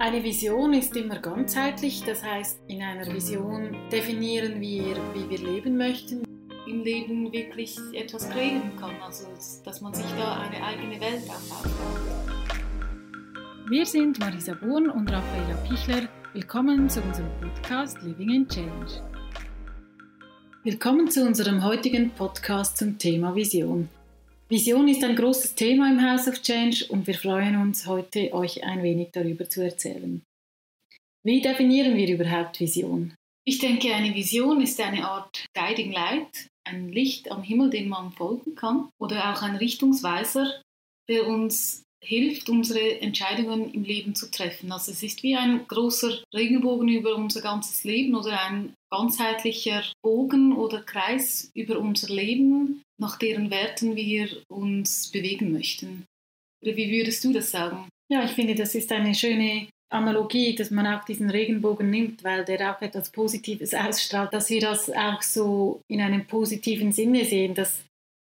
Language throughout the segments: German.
Eine Vision ist immer ganzheitlich, das heißt, in einer Vision definieren wir, wie wir leben möchten. Im Leben wirklich etwas kreieren kann, also dass man sich da eine eigene Welt aufbaut. Wir sind Marisa Buhn und Raffaella Pichler. Willkommen zu unserem Podcast Living in Change. Willkommen zu unserem heutigen Podcast zum Thema Vision. Vision ist ein großes Thema im House of Change und wir freuen uns heute, euch ein wenig darüber zu erzählen. Wie definieren wir überhaupt Vision? Ich denke, eine Vision ist eine Art Guiding Light, ein Licht am Himmel, dem man folgen kann, oder auch ein Richtungsweiser, der uns hilft, unsere Entscheidungen im Leben zu treffen. Also es ist wie ein großer Regenbogen über unser ganzes Leben oder ein ganzheitlicher Bogen oder Kreis über unser Leben, nach deren Werten wir uns bewegen möchten. Oder wie würdest du das sagen? Ja, ich finde, das ist eine schöne Analogie, dass man auch diesen Regenbogen nimmt, weil der auch etwas Positives ausstrahlt, dass wir das auch so in einem positiven Sinne sehen, dass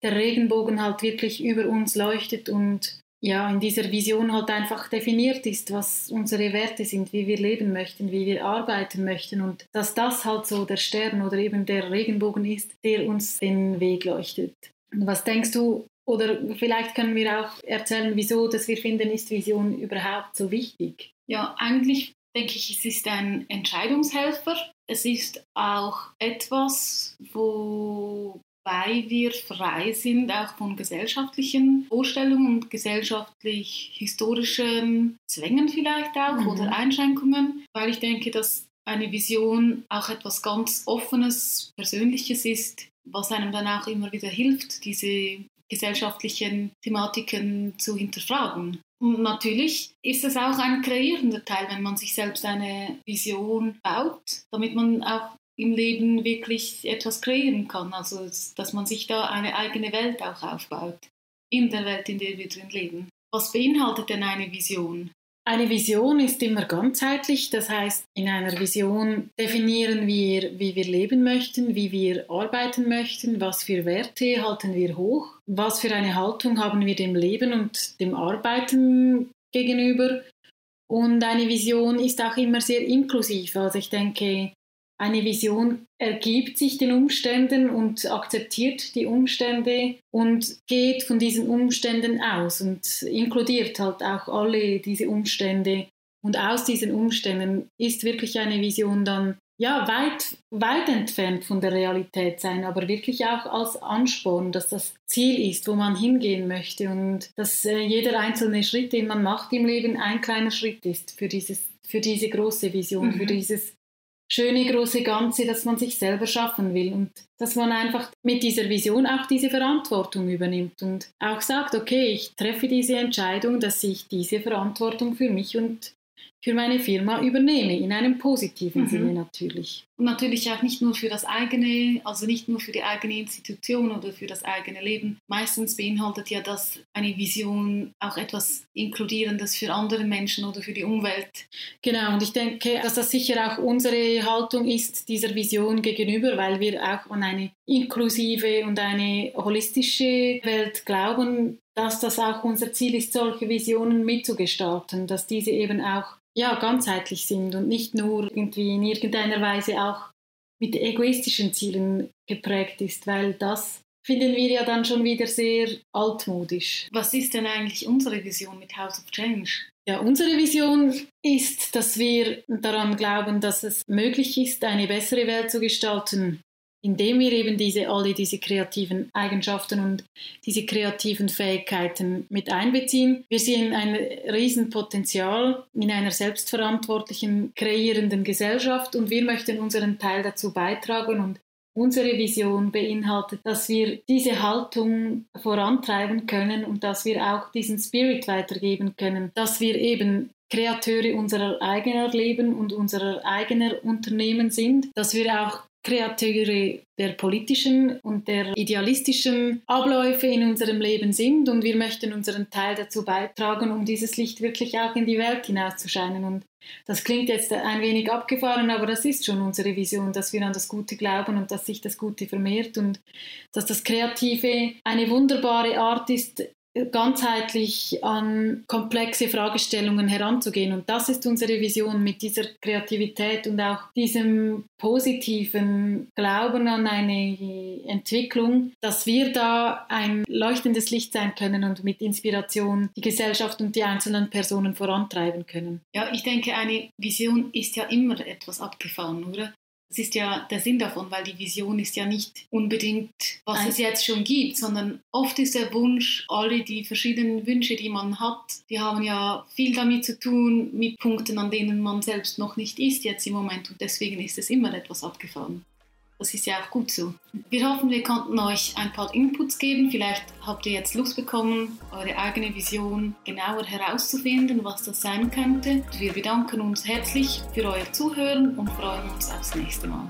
der Regenbogen halt wirklich über uns leuchtet und ja, in dieser Vision halt einfach definiert ist, was unsere Werte sind, wie wir leben möchten, wie wir arbeiten möchten und dass das halt so der Stern oder eben der Regenbogen ist, der uns den Weg leuchtet. Und was denkst du, oder vielleicht können wir auch erzählen, wieso, dass wir finden, ist Vision überhaupt so wichtig? Ja, eigentlich denke ich, es ist ein Entscheidungshelfer. Es ist auch etwas, wo weil wir frei sind auch von gesellschaftlichen Vorstellungen und gesellschaftlich-historischen Zwängen vielleicht auch mhm. oder Einschränkungen, weil ich denke, dass eine Vision auch etwas ganz Offenes, Persönliches ist, was einem dann auch immer wieder hilft, diese gesellschaftlichen Thematiken zu hinterfragen. Und natürlich ist es auch ein kreierender Teil, wenn man sich selbst eine Vision baut, damit man auch im Leben wirklich etwas kreieren kann. Also, dass man sich da eine eigene Welt auch aufbaut. In der Welt, in der wir drin leben. Was beinhaltet denn eine Vision? Eine Vision ist immer ganzheitlich, das heißt, in einer Vision definieren wir, wie wir leben möchten, wie wir arbeiten möchten, was für Werte halten wir hoch, was für eine Haltung haben wir dem Leben und dem Arbeiten gegenüber. Und eine Vision ist auch immer sehr inklusiv. Also ich denke, eine Vision ergibt sich den Umständen und akzeptiert die Umstände und geht von diesen Umständen aus und inkludiert halt auch alle diese Umstände. Und aus diesen Umständen ist wirklich eine Vision dann ja weit, weit entfernt von der Realität sein, aber wirklich auch als Ansporn, dass das Ziel ist, wo man hingehen möchte und dass äh, jeder einzelne Schritt, den man macht im Leben, ein kleiner Schritt ist für dieses für diese große Vision, mhm. für dieses schöne große Ganze, das man sich selber schaffen will und dass man einfach mit dieser Vision auch diese Verantwortung übernimmt und auch sagt, okay, ich treffe diese Entscheidung, dass ich diese Verantwortung für mich und für meine Firma übernehme, in einem positiven mhm. Sinne natürlich. Und natürlich auch nicht nur für das eigene, also nicht nur für die eigene Institution oder für das eigene Leben. Meistens beinhaltet ja das eine Vision auch etwas Inkludierendes für andere Menschen oder für die Umwelt. Genau, und ich denke, dass das sicher auch unsere Haltung ist dieser Vision gegenüber, weil wir auch an eine inklusive und eine holistische Welt glauben, dass das auch unser Ziel ist, solche Visionen mitzugestalten, dass diese eben auch ja, ganzheitlich sind und nicht nur irgendwie in irgendeiner Weise auch mit egoistischen Zielen geprägt ist, weil das finden wir ja dann schon wieder sehr altmodisch. Was ist denn eigentlich unsere Vision mit House of Change? Ja, unsere Vision ist, dass wir daran glauben, dass es möglich ist, eine bessere Welt zu gestalten, indem wir eben diese, alle diese kreativen Eigenschaften und diese kreativen Fähigkeiten mit einbeziehen. Wir sehen ein Riesenpotenzial in einer selbstverantwortlichen, kreierenden Gesellschaft und wir möchten unseren Teil dazu beitragen und Unsere Vision beinhaltet, dass wir diese Haltung vorantreiben können und dass wir auch diesen Spirit weitergeben können, dass wir eben Kreateure unserer eigenen Leben und unserer eigenen Unternehmen sind, dass wir auch Kreateure der politischen und der idealistischen Abläufe in unserem Leben sind und wir möchten unseren Teil dazu beitragen, um dieses Licht wirklich auch in die Welt hinauszuscheinen. Und das klingt jetzt ein wenig abgefahren, aber das ist schon unsere Vision, dass wir an das Gute glauben und dass sich das Gute vermehrt und dass das Kreative eine wunderbare Art ist, ganzheitlich an komplexe Fragestellungen heranzugehen. Und das ist unsere Vision mit dieser Kreativität und auch diesem positiven Glauben an eine Entwicklung, dass wir da ein leuchtendes Licht sein können und mit Inspiration die Gesellschaft und die einzelnen Personen vorantreiben können. Ja, ich denke, eine Vision ist ja immer etwas abgefahren, oder? Das ist ja der Sinn davon, weil die Vision ist ja nicht unbedingt, was es jetzt schon gibt, sondern oft ist der Wunsch, alle die verschiedenen Wünsche, die man hat, die haben ja viel damit zu tun, mit Punkten, an denen man selbst noch nicht ist jetzt im Moment und deswegen ist es immer etwas abgefahren. Das ist ja auch gut so. Wir hoffen, wir konnten euch ein paar Inputs geben. Vielleicht habt ihr jetzt Lust bekommen, eure eigene Vision genauer herauszufinden, was das sein könnte. Wir bedanken uns herzlich für euer Zuhören und freuen uns aufs nächste Mal.